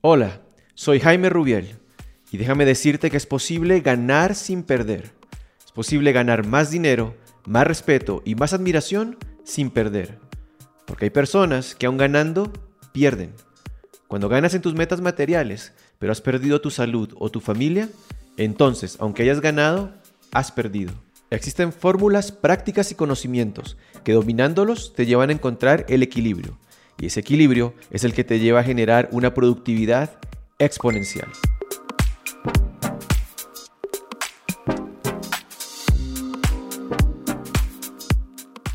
Hola, soy Jaime Rubiel y déjame decirte que es posible ganar sin perder. Es posible ganar más dinero, más respeto y más admiración sin perder. Porque hay personas que aun ganando, pierden. Cuando ganas en tus metas materiales, pero has perdido tu salud o tu familia, entonces, aunque hayas ganado, has perdido. Existen fórmulas, prácticas y conocimientos que dominándolos te llevan a encontrar el equilibrio y ese equilibrio es el que te lleva a generar una productividad exponencial.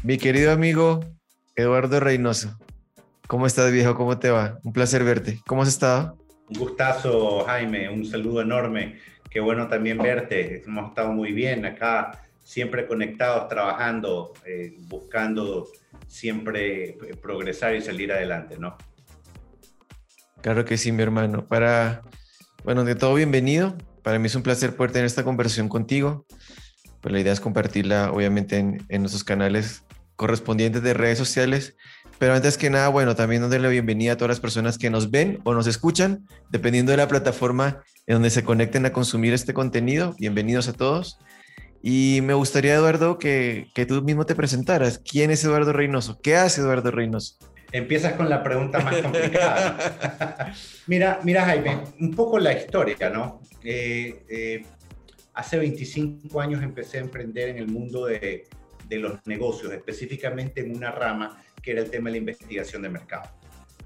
Mi querido amigo Eduardo Reynoso, ¿cómo estás viejo? ¿Cómo te va? Un placer verte. ¿Cómo has estado? Un gustazo, Jaime, un saludo enorme. Qué bueno también verte. Hemos estado muy bien acá, siempre conectados, trabajando, eh, buscando siempre eh, progresar y salir adelante, ¿no? Claro que sí, mi hermano. Para, bueno, de todo bienvenido. Para mí es un placer poder tener esta conversación contigo. Pues la idea es compartirla, obviamente, en, nuestros canales correspondientes de redes sociales. Pero antes que nada, bueno, también darle la bienvenida a todas las personas que nos ven o nos escuchan, dependiendo de la plataforma en donde se conecten a consumir este contenido. Bienvenidos a todos. Y me gustaría, Eduardo, que, que, tú mismo te presentaras. ¿Quién es Eduardo Reynoso? ¿Qué hace Eduardo Reynoso? Empiezas con la pregunta más complicada. mira, mira, Jaime, un poco la historia, ¿no? Eh, eh, hace 25 años empecé a emprender en el mundo de, de los negocios, específicamente en una rama que era el tema de la investigación de mercado.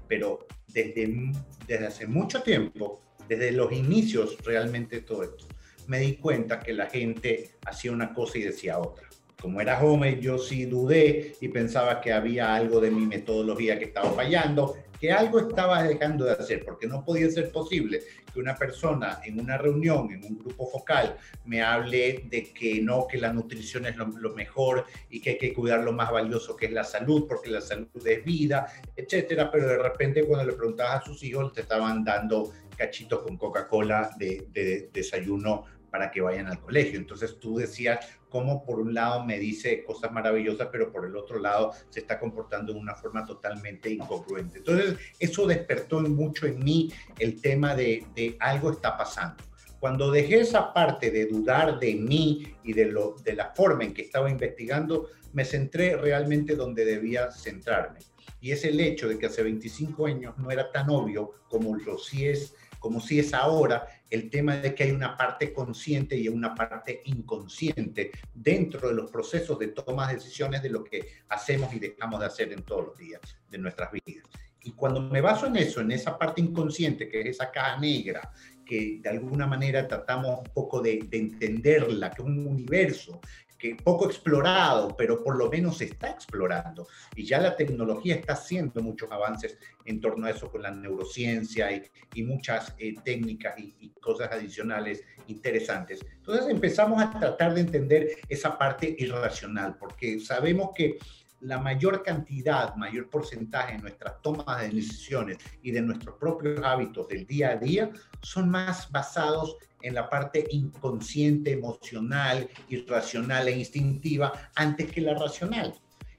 Pero desde, desde hace mucho tiempo, desde los inicios realmente todo esto, me di cuenta que la gente hacía una cosa y decía otra. Como era joven, yo sí dudé y pensaba que había algo de mi metodología que estaba fallando, que algo estaba dejando de hacer, porque no podía ser posible que una persona en una reunión, en un grupo focal, me hable de que no, que la nutrición es lo, lo, mejor y que hay que cuidar lo más valioso que es la salud, porque la salud es vida, etcétera, pero de repente cuando le preguntabas a sus hijos te estaban dando cachitos con Coca-Cola de, de desayuno para que vayan al colegio. Entonces tú decías cómo por un lado me dice cosas maravillosas, pero por el otro lado se está comportando de una forma totalmente incongruente. Entonces eso despertó mucho en mí el tema de, de algo está pasando. Cuando dejé esa parte de dudar de mí y de, lo, de la forma en que estaba investigando, me centré realmente donde debía centrarme. Y es el hecho de que hace 25 años no era tan obvio como lo sí es como si es ahora el tema de que hay una parte consciente y una parte inconsciente dentro de los procesos de toma de decisiones de lo que hacemos y dejamos de hacer en todos los días de nuestras vidas. Y cuando me baso en eso, en esa parte inconsciente, que es esa caja negra, que de alguna manera tratamos un poco de, de entenderla, que es un universo que poco explorado, pero por lo menos se está explorando. Y ya la tecnología está haciendo muchos avances en torno a eso con la neurociencia y, muchas eh, técnicas y, y, cosas adicionales interesantes. Entonces empezamos a tratar de entender esa parte irracional, porque sabemos que la mayor cantidad, mayor porcentaje de nuestras tomas de decisiones y de nuestros propios hábitos del día a día son más basados en la parte inconsciente, emocional, irracional e instintiva antes que la racional.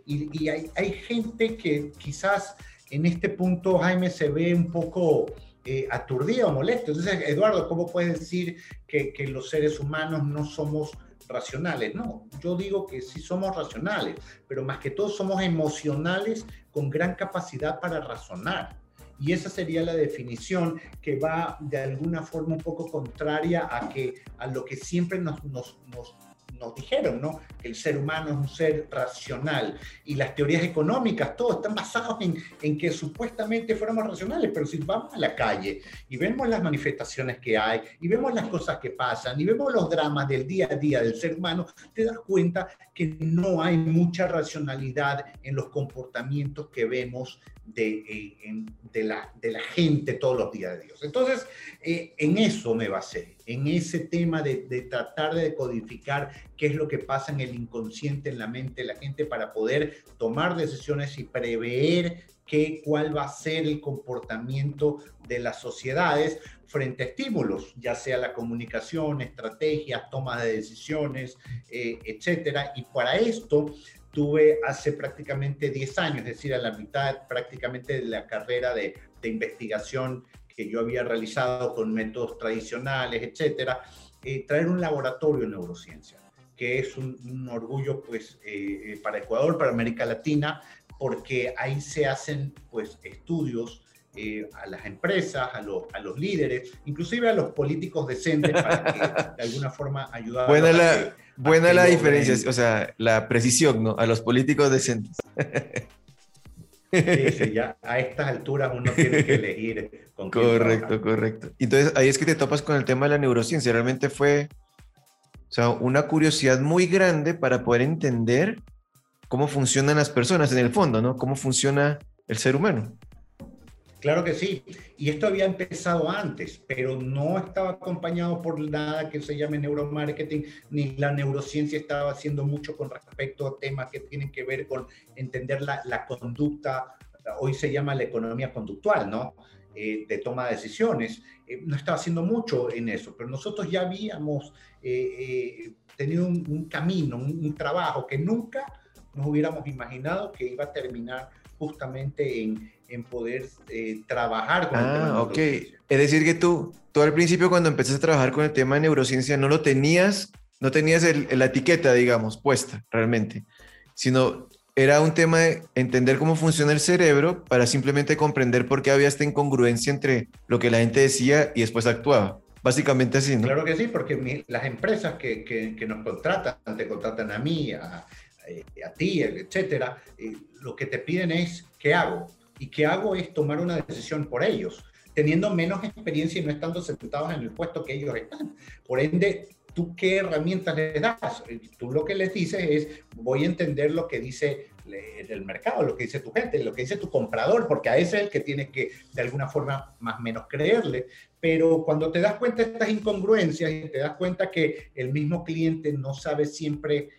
Y, hay, gente que quizás en este punto, Jaime, se ve un poco eh, aturdida o molesto. Entonces, Eduardo, ¿cómo puedes decir que los seres humanos no somos racionales. No, yo digo que sí somos racionales, pero más que todo somos emocionales con gran capacidad para razonar. Y esa sería la definición que va de alguna forma un poco contraria a, que, a lo que siempre nos, nos, nos nos dijeron, ¿no? Que el ser humano es un ser racional y las teorías económicas, todo están basados en, en que supuestamente fuéramos racionales, pero si vamos a la calle y vemos las manifestaciones que hay y vemos las cosas que pasan y vemos los dramas del día a día del ser humano, te das cuenta que no hay mucha racionalidad en los comportamientos que vemos de, eh, de, la, de la gente todos los días de Dios. Entonces, eh, en eso me basé, en ese tema de, tratar de decodificar qué es lo que pasa en el inconsciente, en la mente de la gente, para poder tomar decisiones y prever qué, cuál va a ser el comportamiento de las sociedades frente a estímulos, ya sea la comunicación, estrategias, toma de decisiones, eh, etcétera. Y para esto tuve hace prácticamente 10 años, es decir, a la mitad prácticamente de la carrera de investigación que yo había realizado con métodos tradicionales, etcétera, eh, traer un laboratorio en neurociencia, que es un, orgullo pues, eh, eh, para Ecuador, para América Latina, porque ahí se hacen pues, estudios a las empresas, a, a, los líderes, inclusive a los políticos decentes para que de alguna forma ayudar buena la, buena la diferencia, o sea, la precisión, ¿no? A los políticos decentes. Sí, ya a estas alturas uno tiene que elegir con Correcto, correcto. Entonces ahí es que te topas con el tema de la neurociencia. Realmente fue o sea, una curiosidad muy grande para poder entender cómo funcionan las personas en el fondo, ¿no? Cómo funciona el ser humano. Claro que sí. Y esto había empezado antes, pero no estaba acompañado por nada que se llame neuromarketing, ni la neurociencia estaba haciendo mucho con respecto a temas que tienen que ver con entender la, conducta. Hoy se llama la economía conductual, ¿no? Eh, de toma de decisiones. Eh, no estaba haciendo mucho en eso, pero nosotros ya habíamos eh, tenido un, un camino, un, un trabajo que nunca nos hubiéramos imaginado que iba a terminar justamente en, en poder eh, trabajar con ah, el ok. Es decir, que tú, tú al principio cuando empezaste a trabajar con el tema de neurociencia no lo tenías, no tenías la etiqueta, digamos, puesta realmente, sino era un tema de entender cómo funciona el cerebro para simplemente comprender por qué había esta incongruencia entre lo que la gente decía y después actuaba. Básicamente así, ¿no? Claro que sí, porque las empresas que, que, nos contratan, te contratan a mí, a, eh, a ti, etcétera, eh, lo que te piden es, ¿qué hago? Y qué hago es tomar una decisión por ellos, teniendo menos experiencia y no estando sentados en el puesto que ellos están. Por ende, ¿tú qué herramientas les das? Eh, tú lo que les dices es, voy a entender lo que dice el mercado, lo que dice tu gente, lo que dice tu comprador, porque a ese es el que tienes que de alguna forma más o menos creerle. Pero cuando te das cuenta de estas incongruencias y te das cuenta que el mismo cliente no sabe siempre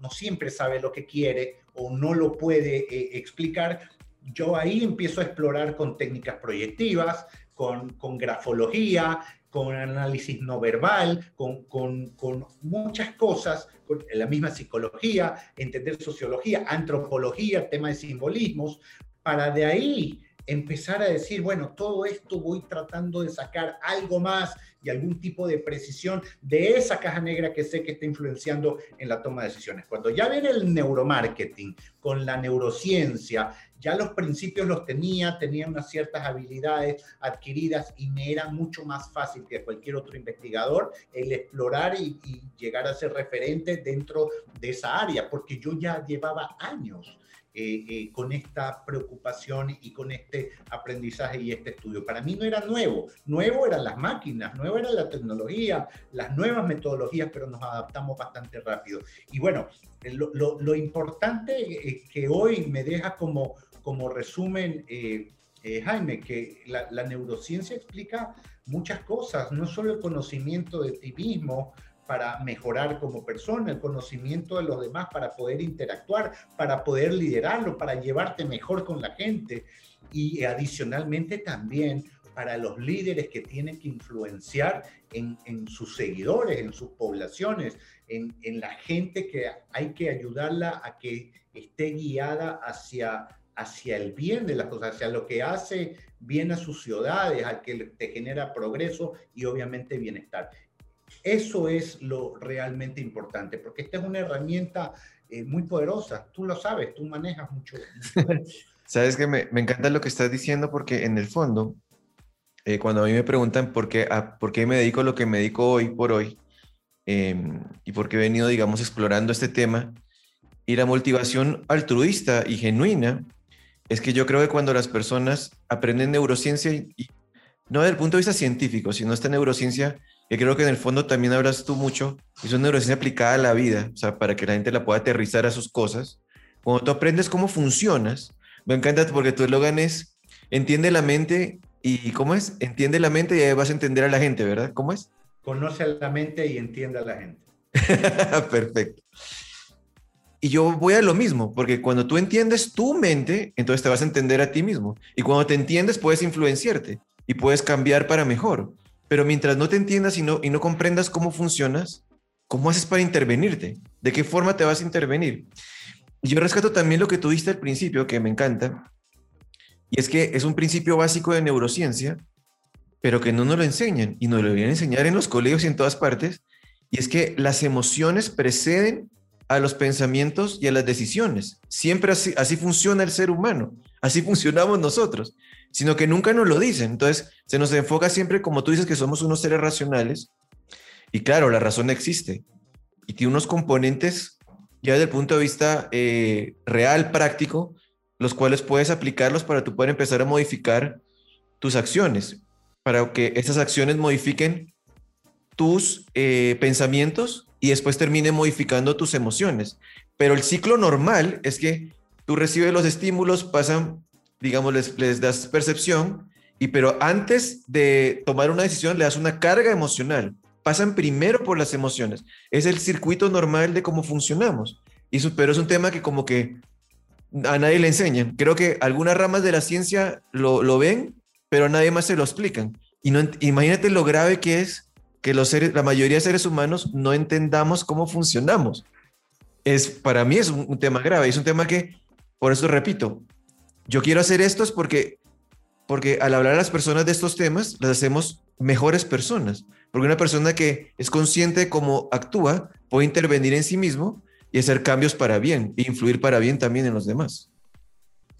no, siempre sabe lo que quiere o no lo puede eh, explicar, yo ahí empiezo a explorar con técnicas proyectivas, con, grafología, con análisis no verbal, con, con, con, muchas cosas, con la misma psicología, entender sociología, antropología, tema de simbolismos, para de ahí empezar a decir, bueno, todo esto voy tratando de sacar algo más y algún tipo de precisión de esa caja negra que sé que está influenciando en la toma de decisiones. Cuando ya viene el neuromarketing con la neurociencia, ya los principios los tenía, tenía unas ciertas habilidades adquiridas y me era mucho más fácil que cualquier otro investigador el explorar y, y llegar a ser referente dentro de esa área, porque yo ya llevaba años eh, eh, con esta preocupación y con este aprendizaje y este estudio. Para mí no era nuevo, nuevo eran las máquinas, nuevo era la tecnología, las nuevas metodologías, pero nos adaptamos bastante rápido. Y bueno, lo, lo, importante que hoy me deja como, como resumen, eh, Jaime, que la, la neurociencia explica muchas cosas, no solo el conocimiento de ti mismo, para mejorar como persona, el conocimiento de los demás para poder interactuar, para poder liderarlo, para llevarte mejor con la gente y adicionalmente también para los líderes que tienen que influenciar en, sus seguidores, en sus poblaciones, en, la gente que hay que ayudarla a que esté guiada hacia, hacia el bien de las cosas, hacia lo que hace bien a sus ciudades, al que te genera progreso y obviamente bienestar. Eso es lo realmente importante, porque esta es una herramienta eh, muy poderosa. Tú lo sabes, tú manejas mucho. Sabes que me, me, encanta lo que estás diciendo porque en el fondo, eh, cuando a mí me preguntan por qué, por qué me dedico a lo que me dedico hoy por hoy em, y por qué he venido, digamos, explorando este tema, y la motivación altruista y genuina es que yo creo que cuando las personas aprenden neurociencia, no desde el punto de vista científico, sino esta neurociencia que creo que en el fondo también hablas tú mucho, es una neurociencia aplicada a la vida, o sea, para que la gente la pueda aterrizar a sus cosas. Cuando tú aprendes cómo funcionas, me encanta porque tu eslogan es, entiende la mente y, ¿cómo es? Entiende la mente y ahí vas a entender a la gente, ¿verdad? ¿Cómo es? Conoce a la mente y entiende a la gente. Perfecto. Y yo voy a lo mismo, porque cuando tú entiendes tu mente, entonces te vas a entender a ti mismo. Y cuando te entiendes, puedes influenciarte y puedes cambiar para mejor. Pero mientras no te entiendas y no, y no comprendas cómo funcionas, ¿cómo haces para intervenirte? ¿De qué forma te vas a intervenir? Yo rescato también lo que tú diste al principio, que me encanta, y es que es un principio básico de neurociencia, pero que no nos lo enseñan y nos lo deberían enseñar en los colegios y en todas partes, y es que las emociones preceden a los pensamientos y a las decisiones. Siempre así, así funciona el ser humano, así funcionamos nosotros, sino que nunca nos lo dicen. Entonces, se nos enfoca siempre, como tú dices, que somos unos seres racionales, y claro, la razón existe, y tiene unos componentes ya desde el punto de vista eh, real, práctico, los cuales puedes aplicarlos para tú poder empezar a modificar tus acciones, para que esas acciones modifiquen tus eh, pensamientos y después termine modificando tus emociones. Pero el ciclo normal es que tú recibes los estímulos, pasan, digamos, les, les das percepción, y pero antes de tomar una decisión le das una carga emocional. Pasan primero por las emociones. Es el circuito normal de cómo funcionamos. Y eso, pero es un tema que como que a nadie le enseñan. Creo que algunas ramas de la ciencia lo, lo ven, pero a nadie más se lo explican. Y no, imagínate lo grave que es que los seres, la mayoría de seres humanos no entendamos cómo funcionamos. Es, para mí es un, tema grave, es un tema que, por eso repito, yo quiero hacer esto es porque, porque al hablar a las personas de estos temas, las hacemos mejores personas. Porque una persona que es consciente de cómo actúa puede intervenir en sí mismo y hacer cambios para bien e influir para bien también en los demás.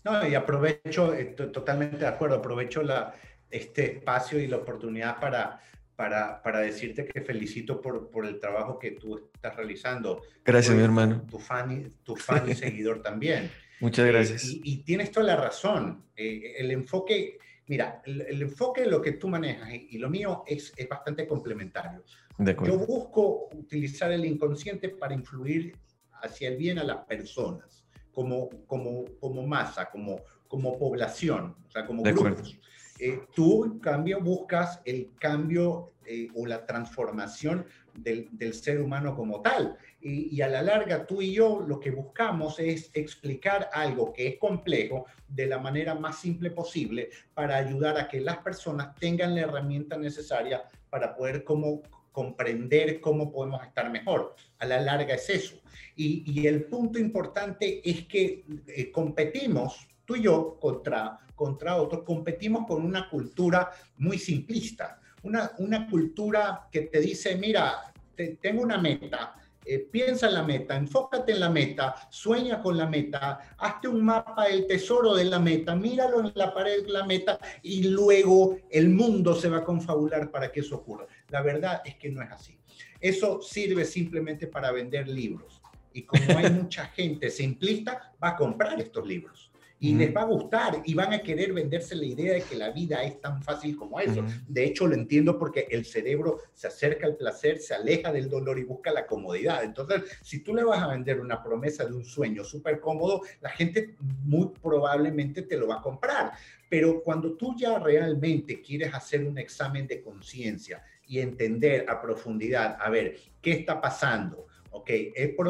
No, y aprovecho, eh, totalmente de acuerdo, aprovecho la, este espacio y la oportunidad para para, para decirte que felicito por, por, el trabajo que tú estás realizando. Gracias, mi hermano. Tu fan, tu fan y seguidor también. Muchas eh, gracias. y, tienes toda la razón. Eh, el enfoque, mira, el, enfoque de lo que tú manejas y, lo mío es, es bastante complementario. Yo busco utilizar el inconsciente para influir hacia el bien a las personas, como, como, como masa, como, como población, o sea, como de grupos. Eh, tú, en cambio, buscas el cambio eh, o la transformación del, ser humano como tal. Y, a la larga, tú y yo lo que buscamos es explicar algo que es complejo de la manera más simple posible para ayudar a que las personas tengan la herramienta necesaria para poder como, comprender cómo podemos estar mejor. A la larga es eso. Y, el punto importante es que eh, competimos, tú y yo, contra contra otros, competimos con una cultura muy simplista, una, una cultura que te dice, mira, tengo una meta, eh, piensa en la meta, enfócate en la meta, sueña con la meta, hazte un mapa del tesoro de la meta, míralo en la pared de la meta y luego el mundo se va a confabular para que eso ocurra. La verdad es que no es así. Eso sirve simplemente para vender libros. Y como hay mucha gente simplista, va a comprar estos libros y les va a gustar y van a querer venderse la idea de que la vida es tan fácil como eso. De hecho, lo entiendo porque el cerebro se acerca al placer, se aleja del dolor y busca la comodidad. Entonces, si tú le vas a vender una promesa de un sueño súper cómodo, la gente muy probablemente te lo va a comprar. Pero cuando tú ya realmente quieres hacer un examen de conciencia y entender a profundidad, a ver, ¿qué está pasando? ok,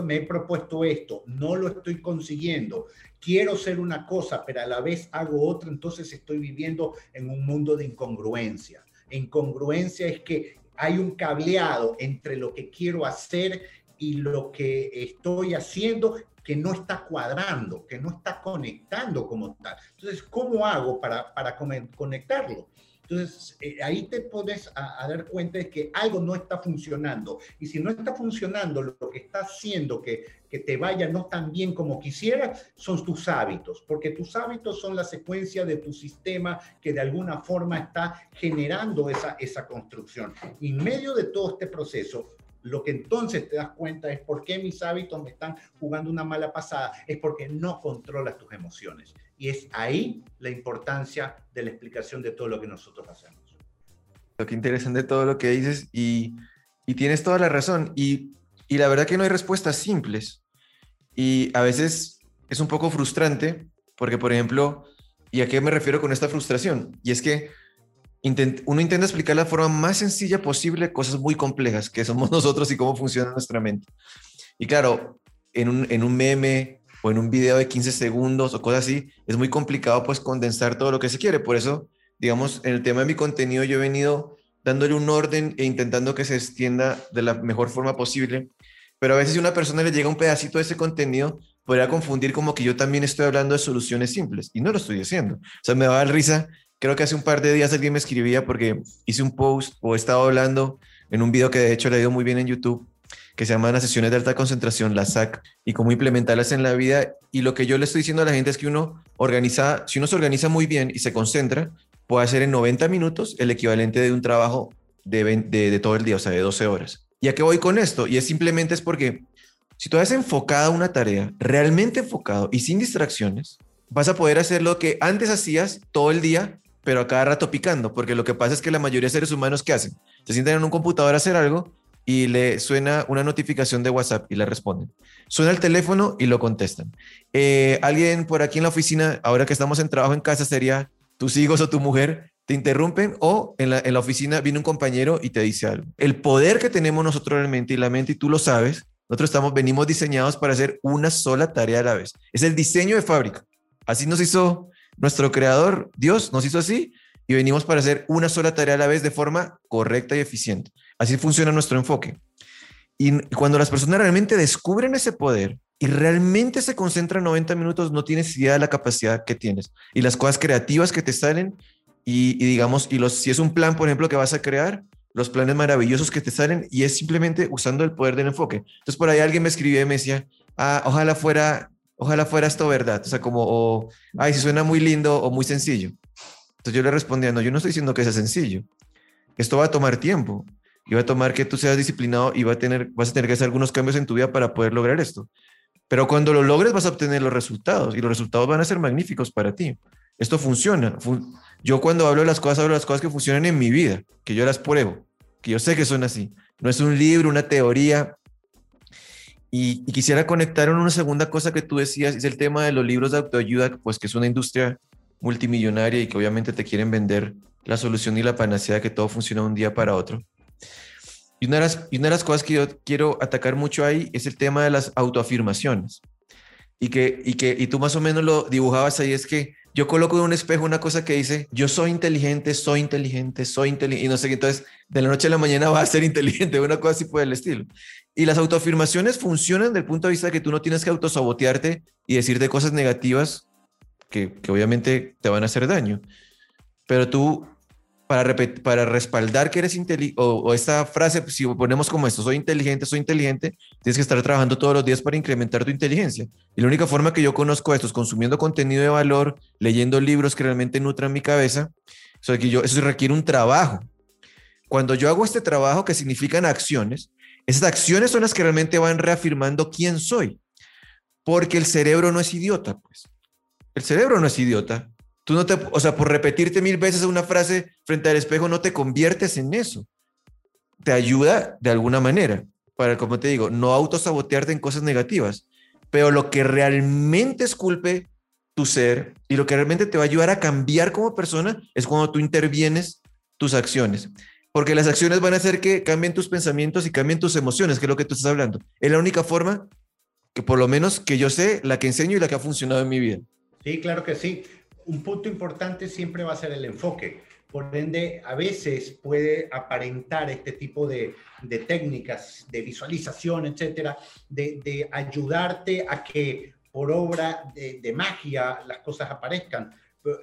me he propuesto esto, no lo estoy consiguiendo, quiero ser una cosa, pero a la vez hago otra, entonces estoy viviendo en un mundo de incongruencia. Incongruencia es que hay un cableado entre lo que quiero hacer y lo que estoy haciendo que no está cuadrando, que no está conectando como tal. Entonces, ¿cómo hago para, para conectarlo? Entonces, eh, ahí te pones a, dar cuenta de que algo no está funcionando. Y si no está funcionando, lo que está haciendo que, que te vaya no tan bien como quisieras son tus hábitos, porque tus hábitos son la secuencia de tu sistema que de alguna forma está generando esa, esa construcción. Y en medio de todo este proceso, lo que entonces te das cuenta es por qué mis hábitos me están jugando una mala pasada, es porque no controlas tus emociones. Y es ahí la importancia de la explicación de todo lo que nosotros hacemos. Lo que interesante todo lo que dices y, y tienes toda la razón. Y, y la verdad que no hay respuestas simples. Y a veces es un poco frustrante porque, por ejemplo, ¿y a qué me refiero con esta frustración? Y es que uno intenta explicar la forma más sencilla posible cosas muy complejas que somos nosotros y cómo funciona nuestra mente. Y claro, en un, en un meme o en un video de 15 segundos o cosas así, es muy complicado pues condensar todo lo que se quiere. Por eso, digamos, en el tema de mi contenido yo he venido dándole un orden e intentando que se extienda de la mejor forma posible. Pero a veces si una persona le llega un pedacito de ese contenido, podría confundir como que yo también estoy hablando de soluciones simples y no lo estoy haciendo. O sea, me va a dar risa creo que hace un par de días alguien me escribía porque hice un post o he estado hablando en un video que de hecho le dio muy bien en YouTube, que se llama las sesiones de alta concentración, la SAC, y cómo implementarlas en la vida. Y lo que yo le estoy diciendo a la gente es que uno organiza, si uno se organiza muy bien y se concentra, puede hacer en 90 minutos el equivalente de un trabajo de, de, todo el día, o sea, de 12 horas. ¿Y a qué voy con esto? Y es simplemente es porque si tú has enfocado una tarea, realmente enfocado y sin distracciones, vas a poder hacer lo que antes hacías todo el día, pero a cada rato picando, porque lo que pasa es que la mayoría de seres humanos, ¿qué hacen? Se sientan en un computador a hacer algo y le suena una notificación de WhatsApp y le responden. Suena el teléfono y lo contestan. Eh, alguien por aquí en la oficina, ahora que estamos en trabajo en casa, sería tus hijos o tu mujer te interrumpen o en la, en la oficina viene un compañero y te dice algo. El poder que tenemos nosotros realmente y la mente, y tú lo sabes, nosotros estamos, venimos diseñados para hacer una sola tarea a la vez. Es el diseño de fábrica. Así nos hizo nuestro creador, Dios, nos hizo así y venimos para hacer una sola tarea a la vez de forma correcta y eficiente. Así funciona nuestro enfoque. Y cuando las personas realmente descubren ese poder y realmente se concentran 90 minutos, no tienes idea de la capacidad que tienes y las cosas creativas que te salen. Y, digamos, y los, si es un plan, por ejemplo, que vas a crear, los planes maravillosos que te salen y es simplemente usando el poder del enfoque. Entonces, por ahí alguien me escribió y me decía, ah, ojalá fuera, ojalá fuera esto verdad. O sea, como, o, ay, si suena muy lindo o muy sencillo. Entonces yo le respondía, no, yo no estoy diciendo que sea sencillo. Esto va a tomar tiempo y va a tomar que tú seas disciplinado y va a tener, vas a tener que hacer algunos cambios en tu vida para poder lograr esto. Pero cuando lo logres vas a obtener los resultados y los resultados van a ser magníficos para ti. Esto funciona. Yo cuando hablo de las cosas, hablo de las cosas que funcionan en mi vida, que yo las pruebo, que yo sé que son así. No es un libro, una teoría. Y, quisiera conectar una segunda cosa que tú decías, es el tema de los libros de autoayuda, pues que es una industria multimillonaria y que obviamente te quieren vender la solución y la panacea que todo funciona un día para otro. Y una, de las, y una de las cosas que yo quiero atacar mucho ahí es el tema de las autoafirmaciones. Y que, y que y tú más o menos lo dibujabas ahí, es que yo coloco en un espejo una cosa que dice, yo soy inteligente, soy inteligente, soy inteligente, y no sé qué, entonces de la noche a la mañana va a ser inteligente, una cosa así por el estilo. Y las autoafirmaciones funcionan desde el punto de vista de que tú no tienes que autosabotearte y decirte cosas negativas que, que obviamente te van a hacer daño. Pero tú para, para respaldar que eres inteligente, o, esta frase, si ponemos como esto, soy inteligente, soy inteligente, tienes que estar trabajando todos los días para incrementar tu inteligencia. Y la única forma que yo conozco esto es consumiendo contenido de valor, leyendo libros que realmente nutran mi cabeza. Que yo, eso requiere un trabajo. Cuando yo hago este trabajo, que significan acciones, esas acciones son las que realmente van reafirmando quién soy. Porque el cerebro no es idiota, pues. El cerebro no es idiota. Tú no te, o sea, por repetirte mil veces una frase frente al espejo, no te conviertes en eso. Te ayuda de alguna manera para, como te digo, no autosabotearte en cosas negativas. Pero lo que realmente esculpe tu ser y lo que realmente te va a ayudar a cambiar como persona es cuando tú intervienes tus acciones. Porque las acciones van a hacer que cambien tus pensamientos y cambien tus emociones, que es lo que tú estás hablando. Es la única forma que por lo menos que yo sé, la que enseño y la que ha funcionado en mi vida. Sí, claro que sí un punto importante siempre va a ser el enfoque. Por ende, a veces puede aparentar este tipo de, técnicas de visualización, etcétera, de, ayudarte a que por obra de, magia las cosas aparezcan.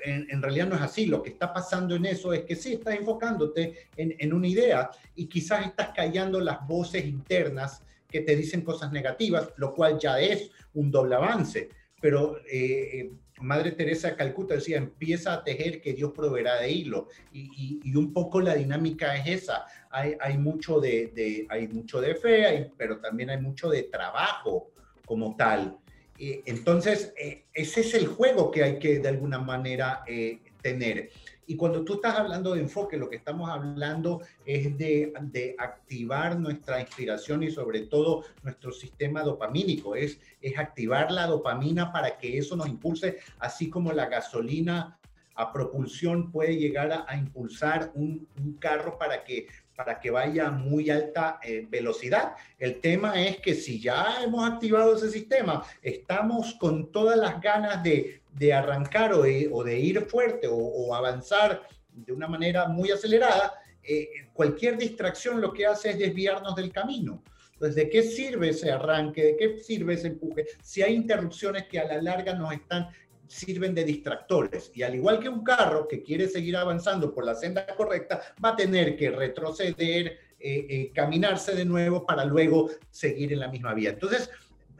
En, realidad no es así. Lo que está pasando en eso es que sí, estás enfocándote en, una idea y quizás estás callando las voces internas que te dicen cosas negativas, lo cual ya es un doble avance. Pero eh, Madre Teresa de Calcuta decía, empieza a tejer que Dios proveerá de hilo. Y, un poco la dinámica es esa. Hay, hay mucho, de, hay mucho de fe, pero también hay mucho de trabajo como tal. entonces, eh, ese es el juego que hay que de alguna manera eh, tener. Y cuando tú estás hablando de enfoque, lo que estamos hablando es de, de, activar nuestra inspiración y sobre todo nuestro sistema dopamínico, es, es activar la dopamina para que eso nos impulse, así como la gasolina a propulsión puede llegar a, impulsar un, un, carro para que, para que vaya a muy alta eh, velocidad. El tema es que si ya hemos activado ese sistema, estamos con todas las ganas de, de arrancar o de, ir fuerte o, avanzar de una manera muy acelerada, eh, cualquier distracción lo que hace es desviarnos del camino. Entonces, ¿de qué sirve ese arranque? ¿De qué sirve ese empuje? Si hay interrupciones que a la larga nos están sirven de distractores. Y al igual que un carro que quiere seguir avanzando por la senda correcta, va a tener que retroceder, eh, eh, caminarse de nuevo para luego seguir en la misma vía. Entonces,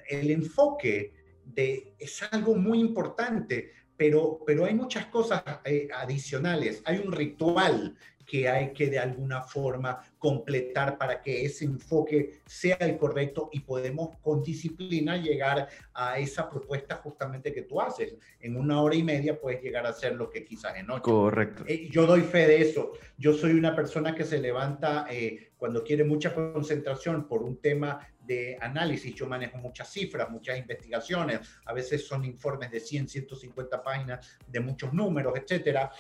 el enfoque de, es algo muy importante, pero, pero hay muchas cosas eh, adicionales. Hay un ritual que hay que de alguna forma completar para que ese enfoque sea el correcto y podemos con disciplina llegar a esa propuesta justamente que tú haces. En una hora y media puedes llegar a hacer lo que quizás en ocho. Correcto. Eh, yo doy fe de eso. Yo soy una persona que se levanta eh, cuando quiere mucha concentración por un tema de análisis. Yo manejo muchas cifras, muchas investigaciones. A veces son informes de 100, 150 páginas de muchos números, etcétera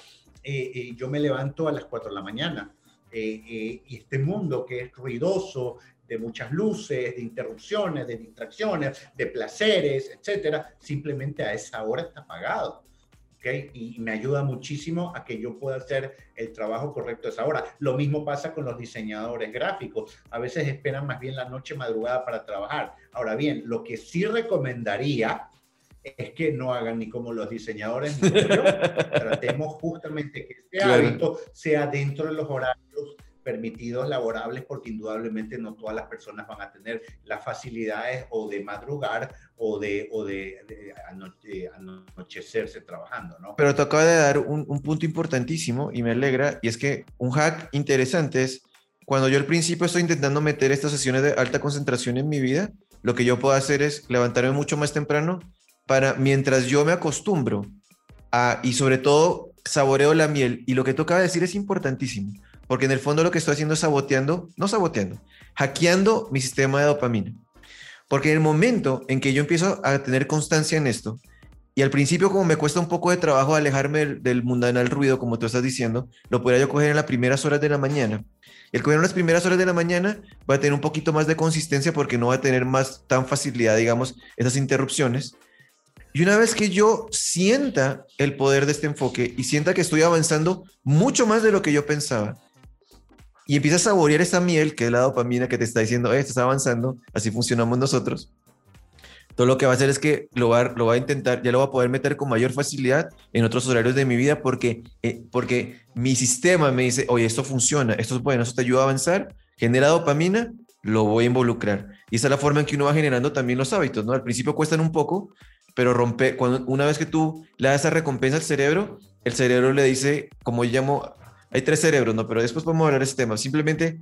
eh, eh, yo me levanto a las 4 de la mañana. Eh, y este mundo que es ruidoso, de muchas luces, de interrupciones, de distracciones, de placeres, etcétera, simplemente a esa hora está apagado. ¿Okay? Y me ayuda muchísimo a que yo pueda hacer el trabajo correcto a esa hora. Lo mismo pasa con los diseñadores gráficos. A veces esperan más bien la noche madrugada para trabajar. Ahora bien, lo que sí recomendaría es que no hagan ni como los diseñadores ni como yo. Tratemos justamente que este hábito sea dentro de los horarios permitidos laborables porque indudablemente no todas las personas van a tener las facilidades o de madrugar o de, o de, anochecerse trabajando, ¿no? Pero te acaba de dar un, un, punto importantísimo y me alegra, y es que un hack interesante es cuando yo al principio estoy intentando meter estas sesiones de alta concentración en mi vida, lo que yo puedo hacer es levantarme mucho más temprano para mientras yo me acostumbro a, y sobre todo saboreo la miel, y lo que toca decir es importantísimo, porque en el fondo lo que estoy haciendo es saboteando, no saboteando, hackeando mi sistema de dopamina. Porque en el momento en que yo empiezo a tener constancia en esto, y al principio como me cuesta un poco de trabajo alejarme del, del mundanal ruido, como tú estás diciendo, lo podría yo coger en las primeras horas de la mañana. El coger en las primeras horas de la mañana va a tener un poquito más de consistencia porque no va a tener más tan facilidad, digamos, esas interrupciones. Y una vez que yo sienta el poder de este enfoque y sienta que estoy avanzando mucho más de lo que yo pensaba, y empiezas a saborear esa miel, que es la dopamina que te está diciendo, eh, estás avanzando, así funcionamos nosotros, todo lo que va a hacer es que lo va, va a intentar, ya lo va a poder meter con mayor facilidad en otros horarios de mi vida porque, eh, porque mi sistema me dice, oye, esto funciona, esto es bueno, esto te ayuda a avanzar, genera dopamina, lo voy a involucrar. Y esa es la forma en que uno va generando también los hábitos, ¿no? Al principio cuestan un poco, pero rompe, cuando, una vez que tú le das esa recompensa al cerebro, el cerebro le dice, como yo llamo, hay tres cerebros, ¿no? Pero después podemos hablar de este tema. Simplemente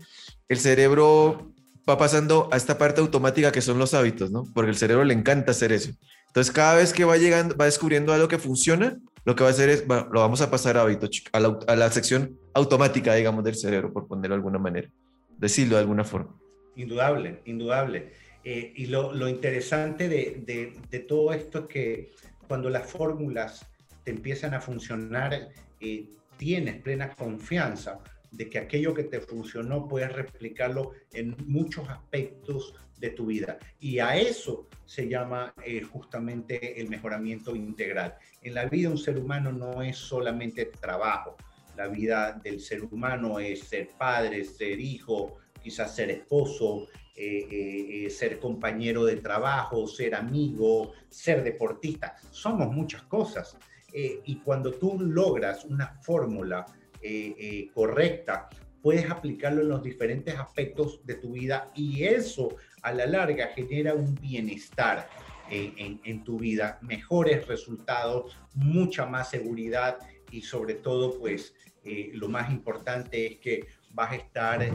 el cerebro va pasando a esta parte automática que son los hábitos, ¿no? Porque el cerebro le encanta hacer eso. Entonces, cada vez que va llegando, va descubriendo algo que funciona, lo que va a hacer es, lo vamos a pasar a hábito, a la, a la sección automática, digamos, del cerebro, por ponerlo de alguna manera, decirlo de alguna forma. Indudable, indudable. Eh, y lo, interesante de, todo esto es que cuando las fórmulas te empiezan a funcionar, eh, tienes plena confianza de que aquello que te funcionó puedes replicarlo en muchos aspectos de tu vida. Y a eso se llama eh, justamente el mejoramiento integral. En la vida un ser humano no es solamente trabajo. La vida del ser humano es ser padre, ser hijo, quizás ser esposo, eh, eh, ser compañero de trabajo, ser amigo, ser deportista. Somos muchas cosas. Y cuando tú logras una fórmula correcta, puedes aplicarlo en los diferentes aspectos de tu vida y eso a la larga genera un bienestar en, en, tu vida, mejores resultados, mucha más seguridad y sobre todo, pues lo más importante es que vas a estar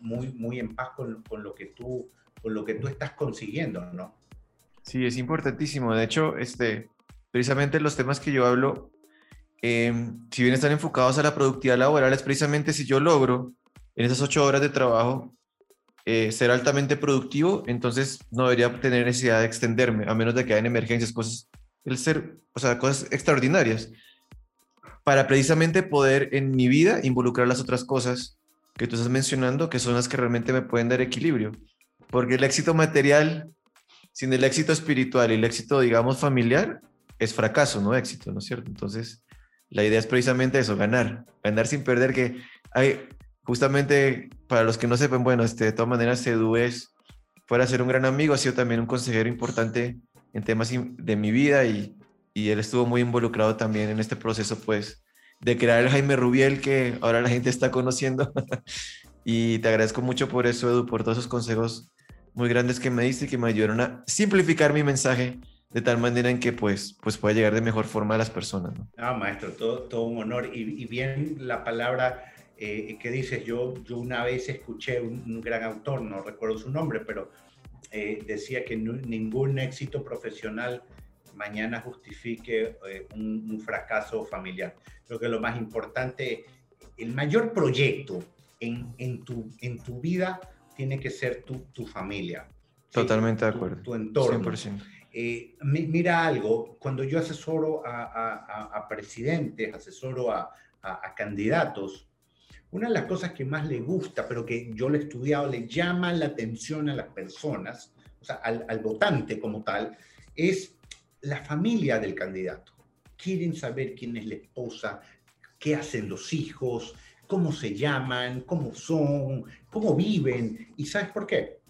muy, muy en paz con, con, lo que tú, con lo que tú estás consiguiendo, ¿no? Sí, es importantísimo. De hecho, este, precisamente los temas que yo hablo, em, si bien están enfocados a la productividad laboral, es precisamente si yo logro en esas ocho horas de trabajo eh, ser altamente productivo, entonces no debería tener necesidad de extenderme, a menos de que hayan emergencias, cosas, el ser, o sea, cosas extraordinarias, para precisamente poder en mi vida involucrar las otras cosas que tú estás mencionando, que son las que realmente me pueden dar equilibrio. Porque el éxito material, sin el éxito espiritual y el éxito, digamos, familiar, es fracaso, no éxito, ¿no es cierto? Entonces, la idea es precisamente eso, ganar, ganar sin perder, que hay, justamente, para los que no sepan, bueno, este, de todas maneras, Edu es, fuera a ser un gran amigo, ha sido también un consejero importante en temas de mi vida y, y él estuvo muy involucrado también en este proceso, pues, de crear el Jaime Rubiel que ahora la gente está conociendo. y te agradezco mucho por eso, Edu, por todos esos consejos muy grandes que me diste y que me ayudaron a simplificar mi mensaje de tal manera en que pues, pues pueda llegar de mejor forma a las personas. ¿no? Ah, maestro, todo, todo un honor. Y, bien la palabra eh, que dices, yo, yo una vez escuché un, un gran autor, no recuerdo su nombre, pero eh, decía que ningún éxito profesional mañana justifique eh, un, fracaso familiar. Creo que lo más importante, el mayor proyecto en, en, tu, en tu vida tiene que ser tu, tu familia. Totalmente de acuerdo. Tu, entorno. 100%. Eh, mira algo, cuando yo asesoro a, a, a presidentes, asesoro a, candidatos, una de las cosas que más le gusta, pero que yo le he estudiado, le llama la atención a las personas, o sea, al, al votante como tal, es la familia del candidato. Quieren saber quién es la esposa, qué hacen los hijos, cómo se llaman, cómo son, cómo viven. ¿Y sabes por qué?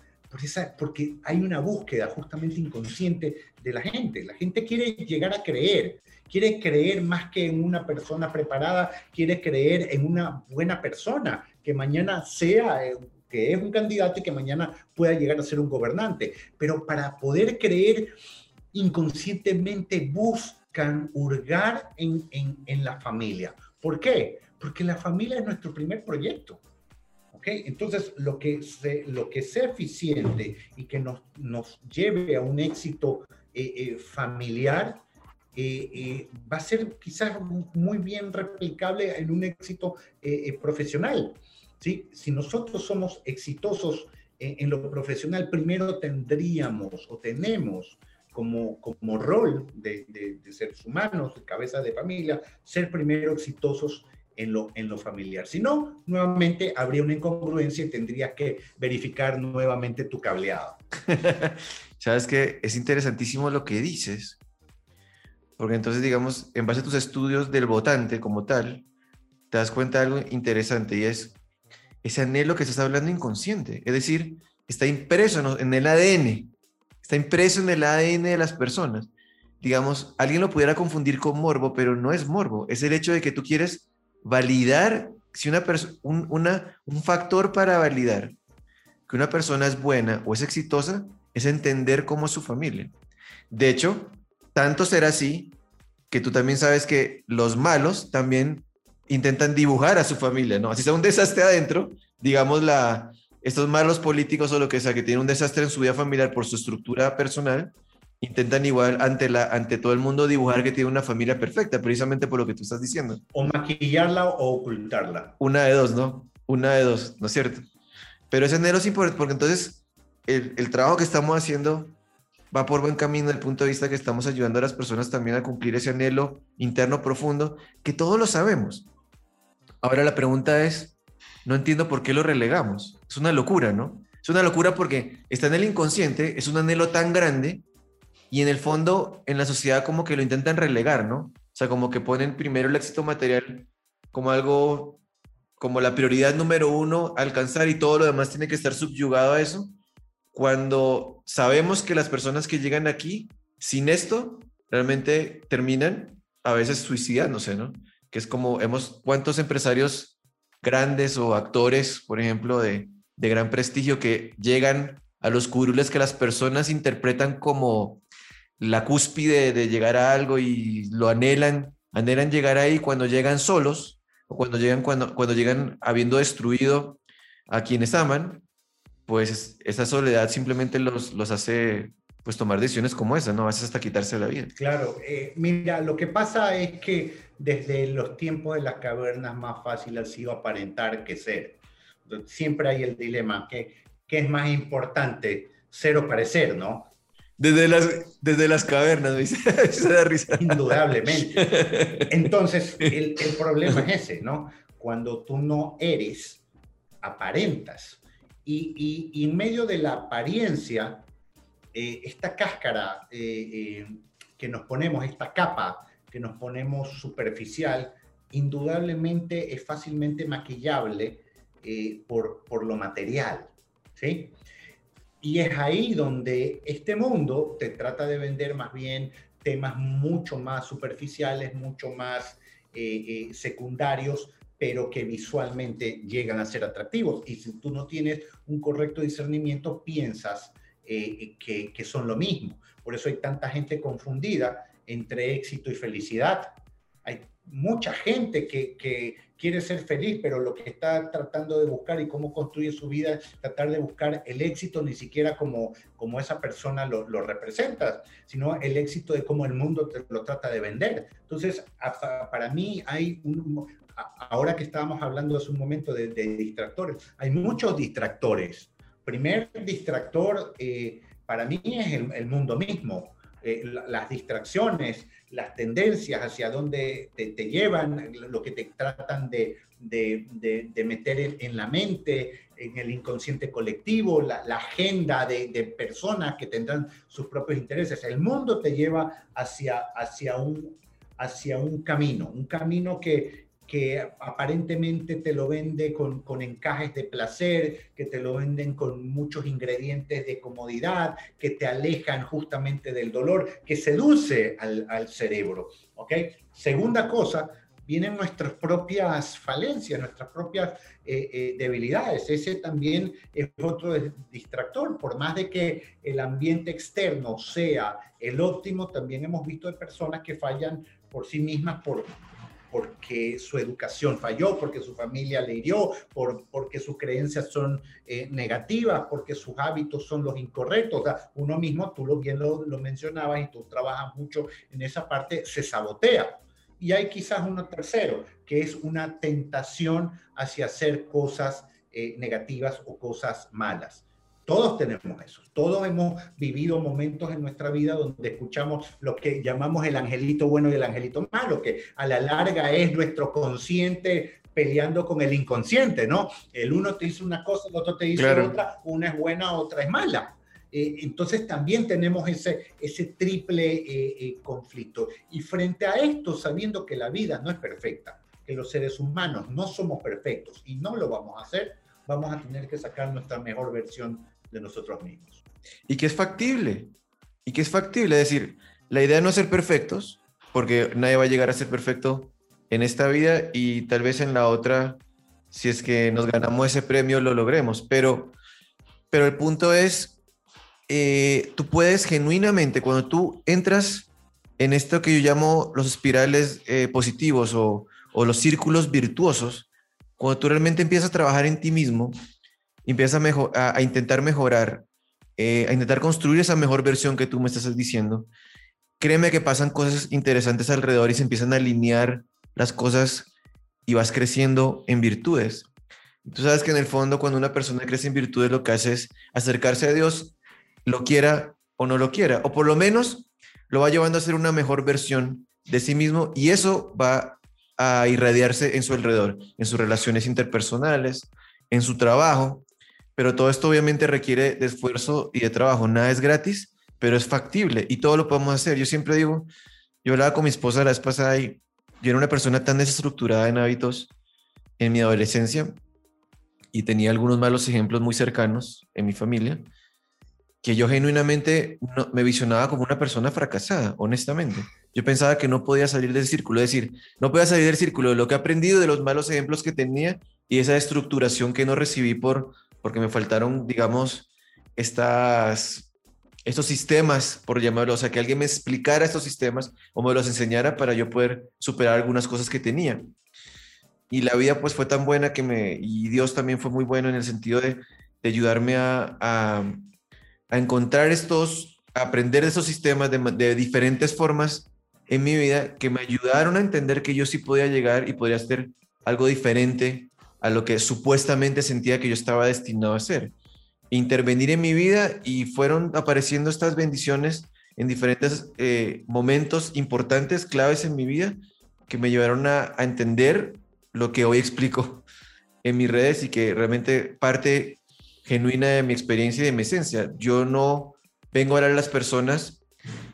Porque, hay una búsqueda justamente inconsciente de la gente. La gente quiere llegar a creer, quiere creer más que en una persona preparada, quiere creer en una buena persona que mañana sea, eh, que es un candidato y que mañana pueda llegar a ser un gobernante. Pero para poder creer inconscientemente buscan hurgar en, en, la familia. ¿Por qué? Porque la familia es nuestro primer proyecto. Entonces, lo que, lo que sea eficiente y que nos, nos lleve a un éxito eh, eh, familiar eh, va a ser quizás muy bien replicable en un éxito profesional. ¿sí? Si nosotros somos exitosos en, lo profesional, primero tendríamos o tenemos como, como rol de, de, seres humanos, de cabeza de familia, ser primero exitosos en lo, en lo familiar. Si no, nuevamente habría una incongruencia y tendrías que verificar nuevamente tu cableado. Sabes que es interesantísimo lo que dices, porque entonces, digamos, en base a tus estudios del votante como tal, te das cuenta de algo interesante y es ese anhelo que estás hablando inconsciente, es decir, está impreso en el ADN, está impreso en el ADN de las personas. Digamos, alguien lo pudiera confundir con morbo, pero no es morbo, es el hecho de que tú quieres validar, si una persona, un, una, un factor para validar que una persona es buena o es exitosa, es entender cómo es su familia. De hecho, tanto será así que tú también sabes que los malos también intentan dibujar a su familia, ¿no? Así sea un desastre adentro, digamos, la, estos malos políticos o lo que sea, que tienen un desastre en su vida familiar por su estructura personal, intentan igual ante, la, ante todo el mundo dibujar que tiene una familia perfecta, precisamente por lo que tú estás diciendo. O maquillarla o ocultarla. Una de dos, ¿no? Una de dos, ¿no es cierto? Pero ese enero sí, porque entonces el, el trabajo que estamos haciendo va por buen camino desde el punto de vista que estamos ayudando a las personas también a cumplir ese anhelo interno profundo, que todos lo sabemos. Ahora la pregunta es, no entiendo por qué lo relegamos. Es una locura, ¿no? Es una locura porque está en el inconsciente, es un anhelo tan grande y en el fondo en la sociedad como que lo intentan relegar, ¿no? O sea, como que ponen primero el éxito material como algo, como la prioridad número uno, alcanzar y todo lo demás tiene que estar subyugado a eso. Cuando sabemos que las personas que llegan aquí sin esto realmente terminan a veces suicidándose, ¿no? Que es como hemos, ¿cuántos empresarios grandes o actores, por ejemplo, de, de gran prestigio que llegan a los curules que las personas interpretan como la cúspide de llegar a algo y lo anhelan, anhelan llegar ahí cuando llegan solos o cuando llegan, cuando, cuando llegan habiendo destruido a quienes aman, pues esa soledad simplemente los, los hace pues tomar decisiones como esa, ¿no? A veces hasta quitarse la vida. Claro, eh, mira, lo que pasa es que desde los tiempos de las cavernas más fácil ha sido aparentar que ser. Siempre hay el dilema, que qué es más importante, ser o parecer, ¿no? Desde las, desde las cavernas, me se da risa. Indudablemente. Entonces, el, el, problema es ese, ¿no? Cuando tú no eres, aparentas. Y, y, en medio de la apariencia, eh, esta cáscara eh, eh, que nos ponemos, esta capa que nos ponemos superficial, indudablemente es fácilmente maquillable por, por lo material, ¿sí? Y es ahí donde este mundo te trata de vender más bien temas mucho más superficiales, mucho más eh, eh, secundarios, pero que visualmente llegan a ser atractivos. Y si tú no tienes un correcto discernimiento, piensas eh, que, son lo mismo. Por eso hay tanta gente confundida entre éxito y felicidad. Hay mucha gente que, quiere ser feliz, pero lo que está tratando de buscar y cómo construye su vida tratar de buscar el éxito ni siquiera como, como esa persona lo, lo representa, sino el éxito de cómo el mundo te lo trata de vender. Entonces, para mí hay un, ahora que estábamos hablando hace un momento de, distractores, hay muchos distractores. Primer distractor eh, para mí es el, mundo mismo. Eh, las distracciones, las tendencias hacia dónde te, llevan, lo que te tratan de, de, meter en, la mente, en el inconsciente colectivo, la, agenda de, personas que tendrán sus propios intereses. El mundo te lleva hacia, hacia, un, hacia un camino, un camino que, que aparentemente te lo vende con, con, encajes de placer, que te lo venden con muchos ingredientes de comodidad, que te alejan justamente del dolor, que seduce al, al cerebro. ¿ok? Segunda cosa, vienen nuestras propias falencias, nuestras propias eh, eh, debilidades. Ese también es otro distractor. Por más de que el ambiente externo sea el óptimo, también hemos visto de personas que fallan por sí mismas por porque su educación falló, porque su familia le hirió, por, porque sus creencias son eh, negativas, porque sus hábitos son los incorrectos. O sea, uno mismo, tú lo bien lo, lo mencionabas y tú trabajas mucho en esa parte, se sabotea. Y hay quizás uno tercero, que es una tentación hacia hacer cosas eh, negativas o cosas malas. Todos tenemos eso, todos hemos vivido momentos en nuestra vida donde escuchamos lo que llamamos el angelito bueno y el angelito malo, que a la larga es nuestro consciente peleando con el inconsciente, ¿no? El uno te dice una cosa, el otro te dice otra, una es buena, otra es mala. Eh, entonces también tenemos ese, ese triple eh, eh, conflicto. Y frente a esto, sabiendo que la vida no es perfecta, que los seres humanos no somos perfectos y no lo vamos a hacer, vamos a tener que sacar nuestra mejor versión de nosotros mismos. Y que es factible, y que es factible, es decir, la idea no es ser perfectos, porque nadie va a llegar a ser perfecto en esta vida y tal vez en la otra, si es que nos ganamos ese premio, lo logremos, pero, pero el punto es, eh, tú puedes genuinamente, cuando tú entras en esto que yo llamo los espirales eh, positivos o, o los círculos virtuosos, cuando tú realmente empiezas a trabajar en ti mismo, empiezas a, a, intentar mejorar, eh, a intentar construir esa mejor versión que tú me estás diciendo, créeme que pasan cosas interesantes alrededor y se empiezan a alinear las cosas y vas creciendo en virtudes. Tú sabes que en el fondo cuando una persona crece en virtudes lo que hace es acercarse a Dios, lo quiera o no lo quiera, o por lo menos lo va llevando a ser una mejor versión de sí mismo y eso va a irradiarse en su alrededor, en sus relaciones interpersonales, en su trabajo, pero todo esto obviamente requiere de esfuerzo y de trabajo. Nada es gratis, pero es factible y todo lo podemos hacer. Yo siempre digo, yo hablaba con mi esposa la vez pasada y yo era una persona tan desestructurada en hábitos en mi adolescencia y tenía algunos malos ejemplos muy cercanos en mi familia que yo genuinamente me visionaba como una persona fracasada, honestamente. Yo pensaba que no podía salir del círculo, es decir, no podía salir del círculo de lo que he aprendido, de los malos ejemplos que tenía y esa estructuración que no recibí por, porque me faltaron, digamos, estas, estos sistemas, por llamarlo, o sea, que alguien me explicara estos sistemas o me los enseñara para yo poder superar algunas cosas que tenía. Y la vida pues fue tan buena que me, y Dios también fue muy bueno en el sentido de, ayudarme a, a, encontrar estos, a aprender de estos sistemas de, de diferentes formas en mi vida que me ayudaron a entender que yo sí podía llegar y podría hacer algo diferente a lo que supuestamente sentía que yo estaba destinado a hacer. Intervenir en mi vida y fueron apareciendo estas bendiciones en diferentes eh, momentos importantes, claves en mi vida, que me llevaron a, entender lo que hoy explico en mis redes y que realmente parte genuina de mi experiencia y de mi esencia. Yo no vengo a hablar a las personas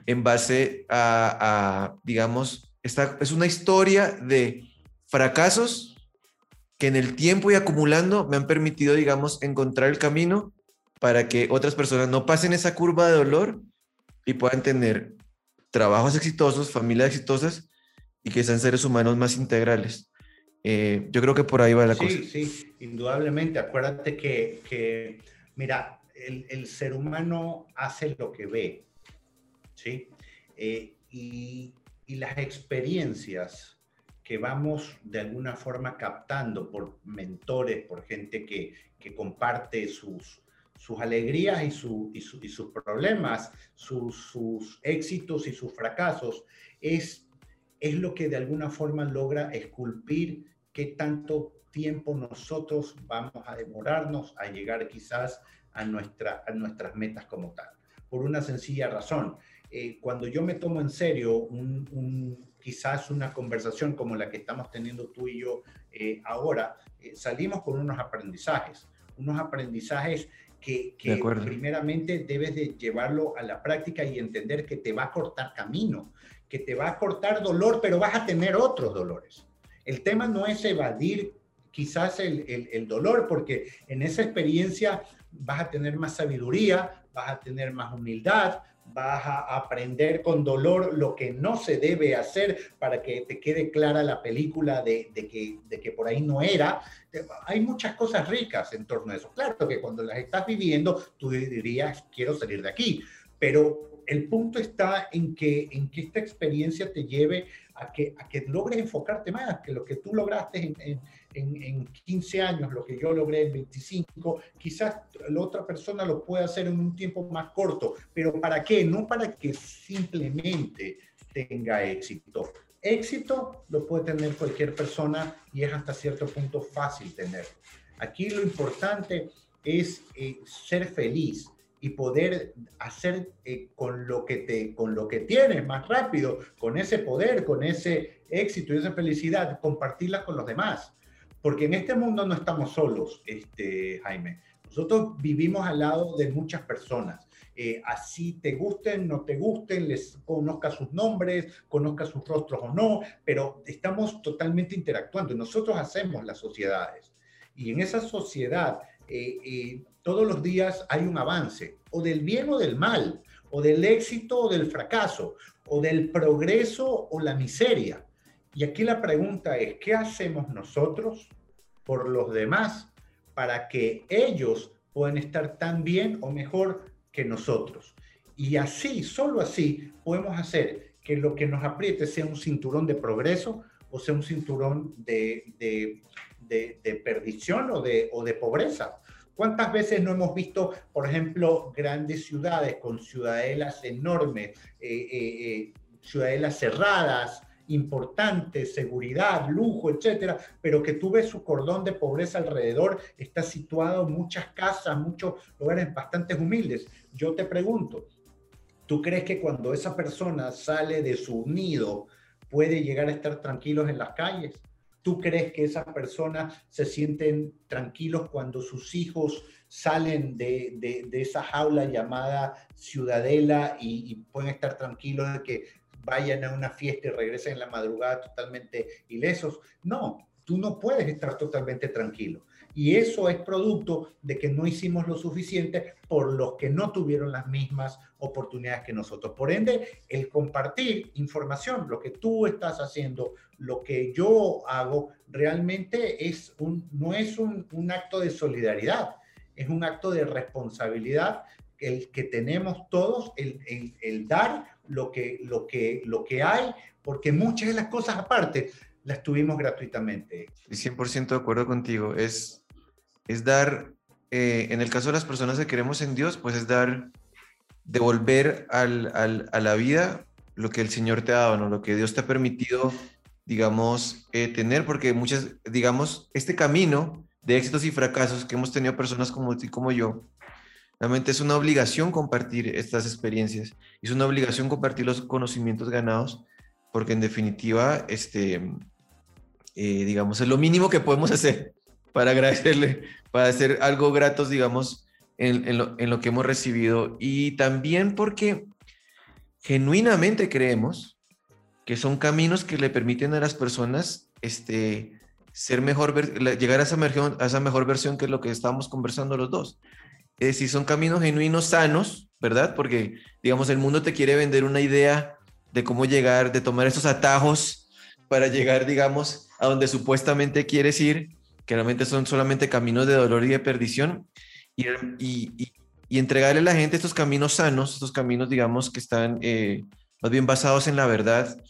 en base a, a digamos, esta es una historia de fracasos que en el tiempo y acumulando me han permitido, digamos, encontrar el camino para que otras personas no pasen esa curva de dolor y puedan tener trabajos exitosos, familias exitosas y que sean seres humanos más integrales. Eh, yo creo que por ahí va la cosa. Sí, sí, indudablemente. Acuérdate que, que mira, el, el, ser humano hace lo que ve, ¿sí? Eh, y, y las experiencias que vamos de alguna forma captando por mentores, por gente que, que comparte sus, sus alegrías y, su, y, su, y sus problemas, sus, sus, éxitos y sus fracasos, es, es lo que de alguna forma logra esculpir qué tanto tiempo nosotros vamos a demorarnos a llegar quizás a, nuestra, a nuestras metas como tal. Por una sencilla razón, eh, cuando yo me tomo en serio un, un, quizás una conversación como la que estamos teniendo tú y yo eh, ahora, eh, salimos con unos aprendizajes, unos aprendizajes que, que primeramente debes de llevarlo a la práctica y entender que te va a cortar camino, que te va a cortar dolor, pero vas a tener otros dolores. El tema no es evadir quizás el, el, el dolor, porque en esa experiencia vas a tener más sabiduría, vas a tener más humildad, vas a aprender con dolor lo que no se debe hacer para que te quede clara la película de, de, que, de, que, por ahí no era. Hay muchas cosas ricas en torno a eso. Claro que cuando las estás viviendo, tú dirías, quiero salir de aquí, pero el punto está en que, en que esta experiencia te lleve a que, a que logres enfocarte más, que lo que tú lograste en, en, en, en 15 años, lo que yo logré en 25, quizás la otra persona lo pueda hacer en un tiempo más corto, pero ¿para qué? No para que simplemente tenga éxito. Éxito lo puede tener cualquier persona y es hasta cierto punto fácil tenerlo. Aquí lo importante es eh, ser feliz, y poder hacer eh, con, lo que te, con lo que tienes más rápido, con ese poder, con ese éxito y esa felicidad, compartirla con los demás. Porque en este mundo no estamos solos, este, Jaime. Nosotros vivimos al lado de muchas personas. Eh, así te gusten, no te gusten, les conozca sus nombres, conozca sus rostros o no, pero estamos totalmente interactuando. Nosotros hacemos las sociedades. Y en esa sociedad eh, eh, todos los días hay un avance, o del bien o del mal, o del éxito o del fracaso, o del progreso o la miseria. Y aquí la pregunta es, ¿qué hacemos nosotros por los demás para que ellos puedan estar tan bien o mejor que nosotros? Y así, solo así, podemos hacer que lo que nos apriete sea un cinturón de progreso o sea un cinturón de, de, de, perdición o de, o de pobreza. ¿Cuántas veces no hemos visto, por ejemplo, grandes ciudades con ciudadelas enormes, eh, eh, eh, ciudadelas cerradas, importantes, seguridad, lujo, etcétera, pero que tú ves su cordón de pobreza alrededor, está situado muchas casas, muchos lugares bastante humildes. Yo te pregunto, ¿tú crees que cuando esa persona sale de su nido puede llegar a estar tranquilos en las calles? ¿Tú crees que esas personas se sienten tranquilos cuando sus hijos salen de, de, esa jaula llamada ciudadela y, y, pueden estar tranquilos de que vayan a una fiesta y regresen en la madrugada totalmente ilesos? No, tú no puedes estar totalmente tranquilo. Y eso es producto de que no hicimos lo suficiente por los que no tuvieron las mismas oportunidades que nosotros. Por ende, el compartir información, lo que tú estás haciendo, lo que yo hago, realmente es un, no es un, acto de solidaridad, es un acto de responsabilidad el que tenemos todos, el, el, el dar lo que, lo, que, lo que hay, porque muchas de las cosas aparte las tuvimos gratuitamente. 100% de acuerdo contigo. Es, es dar, eh, en el caso de las personas que queremos en Dios, pues es dar, devolver al, al, a la vida lo que el Señor te ha dado, ¿no? lo que Dios te ha permitido, digamos, eh, tener, porque muchas, digamos, este camino de éxitos y fracasos que hemos tenido personas como y como yo, realmente es una obligación compartir estas experiencias, es una obligación compartir los conocimientos ganados, porque en definitiva, este, eh, digamos, es lo mínimo que podemos hacer para agradecerle, para hacer algo gratos, digamos, en, lo, que hemos recibido. Y también porque genuinamente creemos que son caminos que le permiten a las personas este, ser mejor, llegar a esa, a esa mejor versión que es lo que estábamos conversando los dos. Es decir, son caminos genuinos, sanos, ¿verdad? Porque, digamos, el mundo te quiere vender una idea de cómo llegar, de tomar estos atajos para llegar, digamos, a donde supuestamente quieres ir, que realmente son solamente caminos de dolor y de perdición, y, y, y entregarle a la gente estos caminos sanos, estos caminos, digamos, que están eh, más bien basados en la verdad.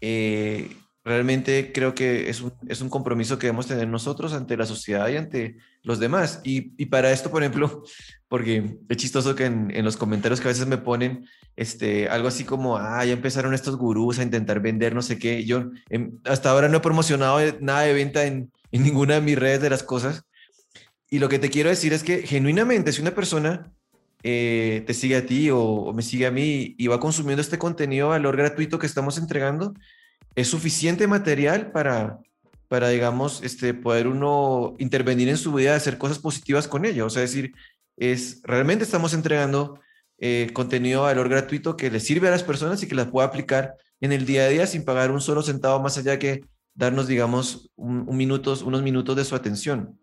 Eh, realmente creo que es un, es un, compromiso que debemos tener nosotros ante la sociedad y ante los demás. Y, y para esto, por ejemplo, porque es chistoso que en, en, los comentarios que a veces me ponen este, algo así como, ah, ya empezaron estos gurús a intentar vender no sé qué. Yo em, hasta ahora no he promocionado nada de venta en, en ninguna de mis redes de las cosas. Y lo que te quiero decir es que genuinamente, si una persona eh, te sigue a ti o, me sigue a mí y va consumiendo este contenido de valor gratuito que estamos entregando, es suficiente material para, para digamos, este, poder uno intervenir en su vida, hacer cosas positivas con ella. O sea, decir, es, realmente estamos entregando eh, contenido de valor gratuito que le sirve a las personas y que las pueda aplicar en el día a día sin pagar un solo centavo más allá que darnos, digamos, unos minutos de su atención.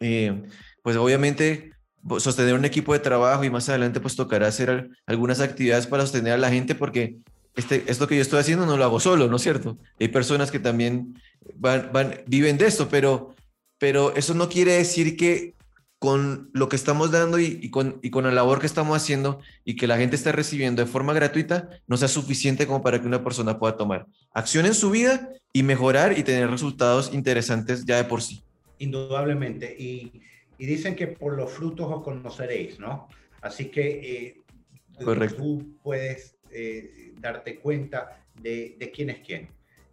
Eh, pues obviamente sostener un equipo de trabajo y más adelante pues tocará hacer algunas actividades para sostener a la gente porque este, esto que yo estoy haciendo no lo hago solo, ¿no es cierto? Hay personas que también van, van, viven de esto, pero, pero eso no quiere decir que con lo que estamos dando y, y, con, y con la labor que estamos haciendo y que la gente está recibiendo de forma gratuita no sea suficiente como para que una persona pueda tomar acción en su vida y mejorar y tener resultados interesantes ya de por sí. Indudablemente. Y y dicen que por los frutos os conoceréis, ¿no? Así que eh, tú puedes eh, darte cuenta de, de, quién es quién.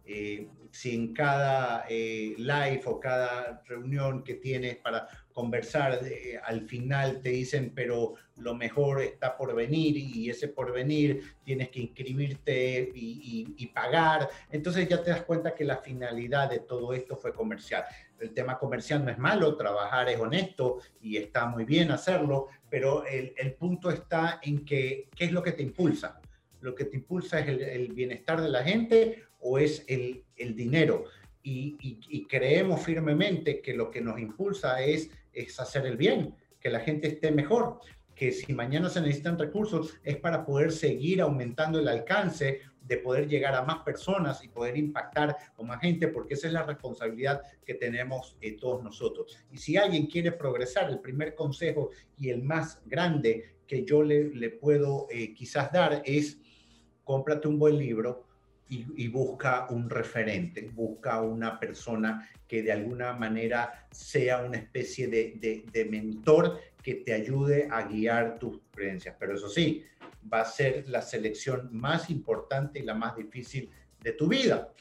Eh, si en cada live o cada reunión que tienes para conversar, al final te dicen, pero lo mejor está por venir y ese por venir tienes que inscribirte y, y, pagar. Entonces ya te das cuenta que la finalidad de todo esto fue comercial. El tema comercial no es malo, trabajar es honesto y está muy bien hacerlo, pero el, el punto está en que, ¿qué es lo que te impulsa? ¿Lo que te impulsa es el, el bienestar de la gente o es el, el dinero? Y, creemos firmemente que lo que nos impulsa es es hacer el bien, que la gente esté mejor, que si mañana se necesitan recursos es para poder seguir aumentando el alcance de poder llegar a más personas y poder impactar con más gente, porque esa es la responsabilidad que tenemos eh, todos nosotros. Y si alguien quiere progresar, el primer consejo y el más grande que yo le, le puedo eh, quizás dar es cómprate un buen libro, y, busca un referente, busca una persona que de alguna manera sea una especie de, de, mentor que te ayude a guiar tus creencias. Pero eso sí, va a ser la selección más importante y la más difícil de tu vida.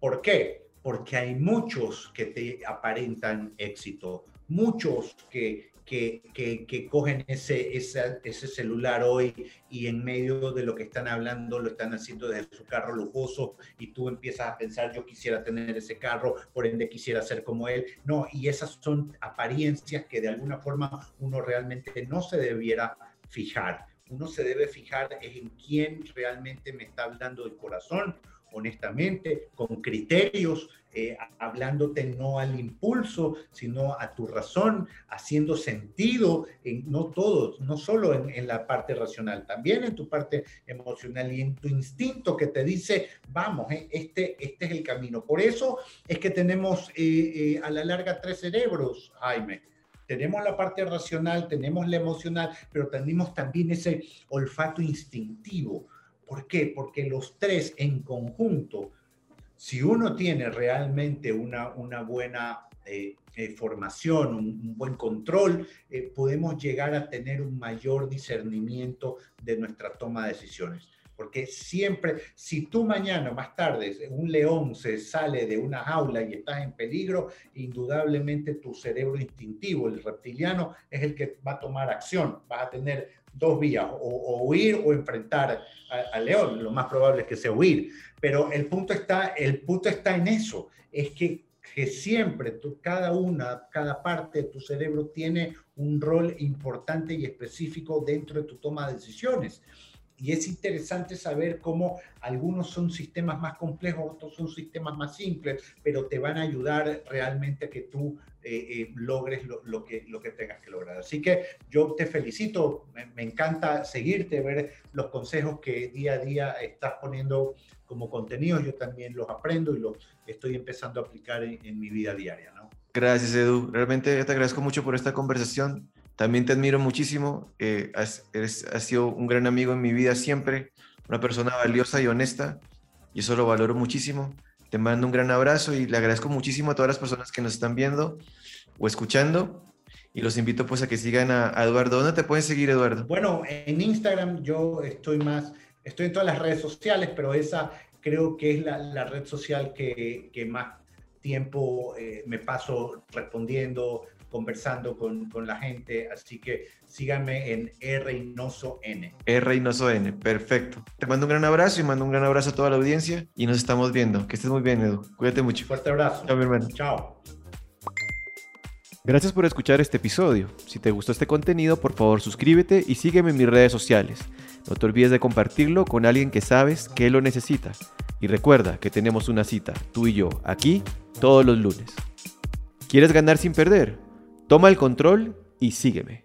¿Por qué? Porque hay muchos que te aparentan éxito, muchos que, que, que, cogen ese, ese celular hoy y en medio de lo que están hablando lo están haciendo desde su carro lujoso y tú empiezas a pensar yo quisiera tener ese carro, por ende quisiera ser como él. No, y esas son apariencias que de alguna forma uno realmente no se debiera fijar. Uno se debe fijar en quién realmente me está hablando del corazón, honestamente, con criterios, eh, hablándote no al impulso, sino a tu razón, haciendo sentido en no todo, no solo en, la parte racional, también en tu parte emocional y en tu instinto que te dice, vamos, eh, este, este es el camino. Por eso es que tenemos eh, a la larga tres cerebros, Jaime. Tenemos la parte racional, tenemos la emocional, pero tenemos también ese olfato instintivo ¿Por qué? Porque los tres en conjunto, si uno tiene realmente una, buena eh, eh, formación, un, buen control, eh, podemos llegar a tener un mayor discernimiento de nuestra toma de decisiones. Porque siempre, si tú mañana más tarde un león se sale de una jaula y estás en peligro, indudablemente tu cerebro instintivo, el reptiliano, es el que va a tomar acción. Vas a tener dos vías, o, huir o enfrentar al león. Lo más probable es que sea huir. Pero el punto está, el punto está en eso, es que, que siempre, tú, cada una, cada parte de tu cerebro tiene un rol importante y específico dentro de tu toma de decisiones. Y es interesante saber cómo algunos son sistemas más complejos, otros son sistemas más simples, pero te van a ayudar realmente a que tú eh, eh, logres lo, que, lo que tengas que lograr. Así que yo te felicito, me, encanta seguirte, ver los consejos que día a día estás poniendo como contenido, yo también los aprendo y los estoy empezando a aplicar en, mi vida diaria. ¿no? Gracias, Edu. Realmente te agradezco mucho por esta conversación. También te admiro muchísimo. Eh, has, sido un gran amigo en mi vida siempre, una persona valiosa y honesta, y eso lo valoro muchísimo. Te mando un gran abrazo y le agradezco muchísimo a todas las personas que nos están viendo o escuchando. Y los invito pues a que sigan a, Eduardo. ¿Dónde te pueden seguir, Eduardo? Bueno, en Instagram yo estoy más, estoy en todas las redes sociales, pero esa creo que es la, red social que, que más tiempo eh, me paso respondiendo, conversando con, con, la gente, así que síganme en Reynoso N. Reynoso N, perfecto. Te mando un gran abrazo y mando un gran abrazo a toda la audiencia y nos estamos viendo. Que estés muy bien, Edu. Cuídate mucho. Fuerte abrazo. Chao, mi hermano. Chao. Gracias por escuchar este episodio. Si te gustó este contenido, por favor suscríbete y sígueme en mis redes sociales. No te olvides de compartirlo con alguien que sabes que lo necesita. Y recuerda que tenemos una cita, tú y yo, aquí, todos los lunes. ¿Quieres ganar sin perder? Toma el control y sígueme.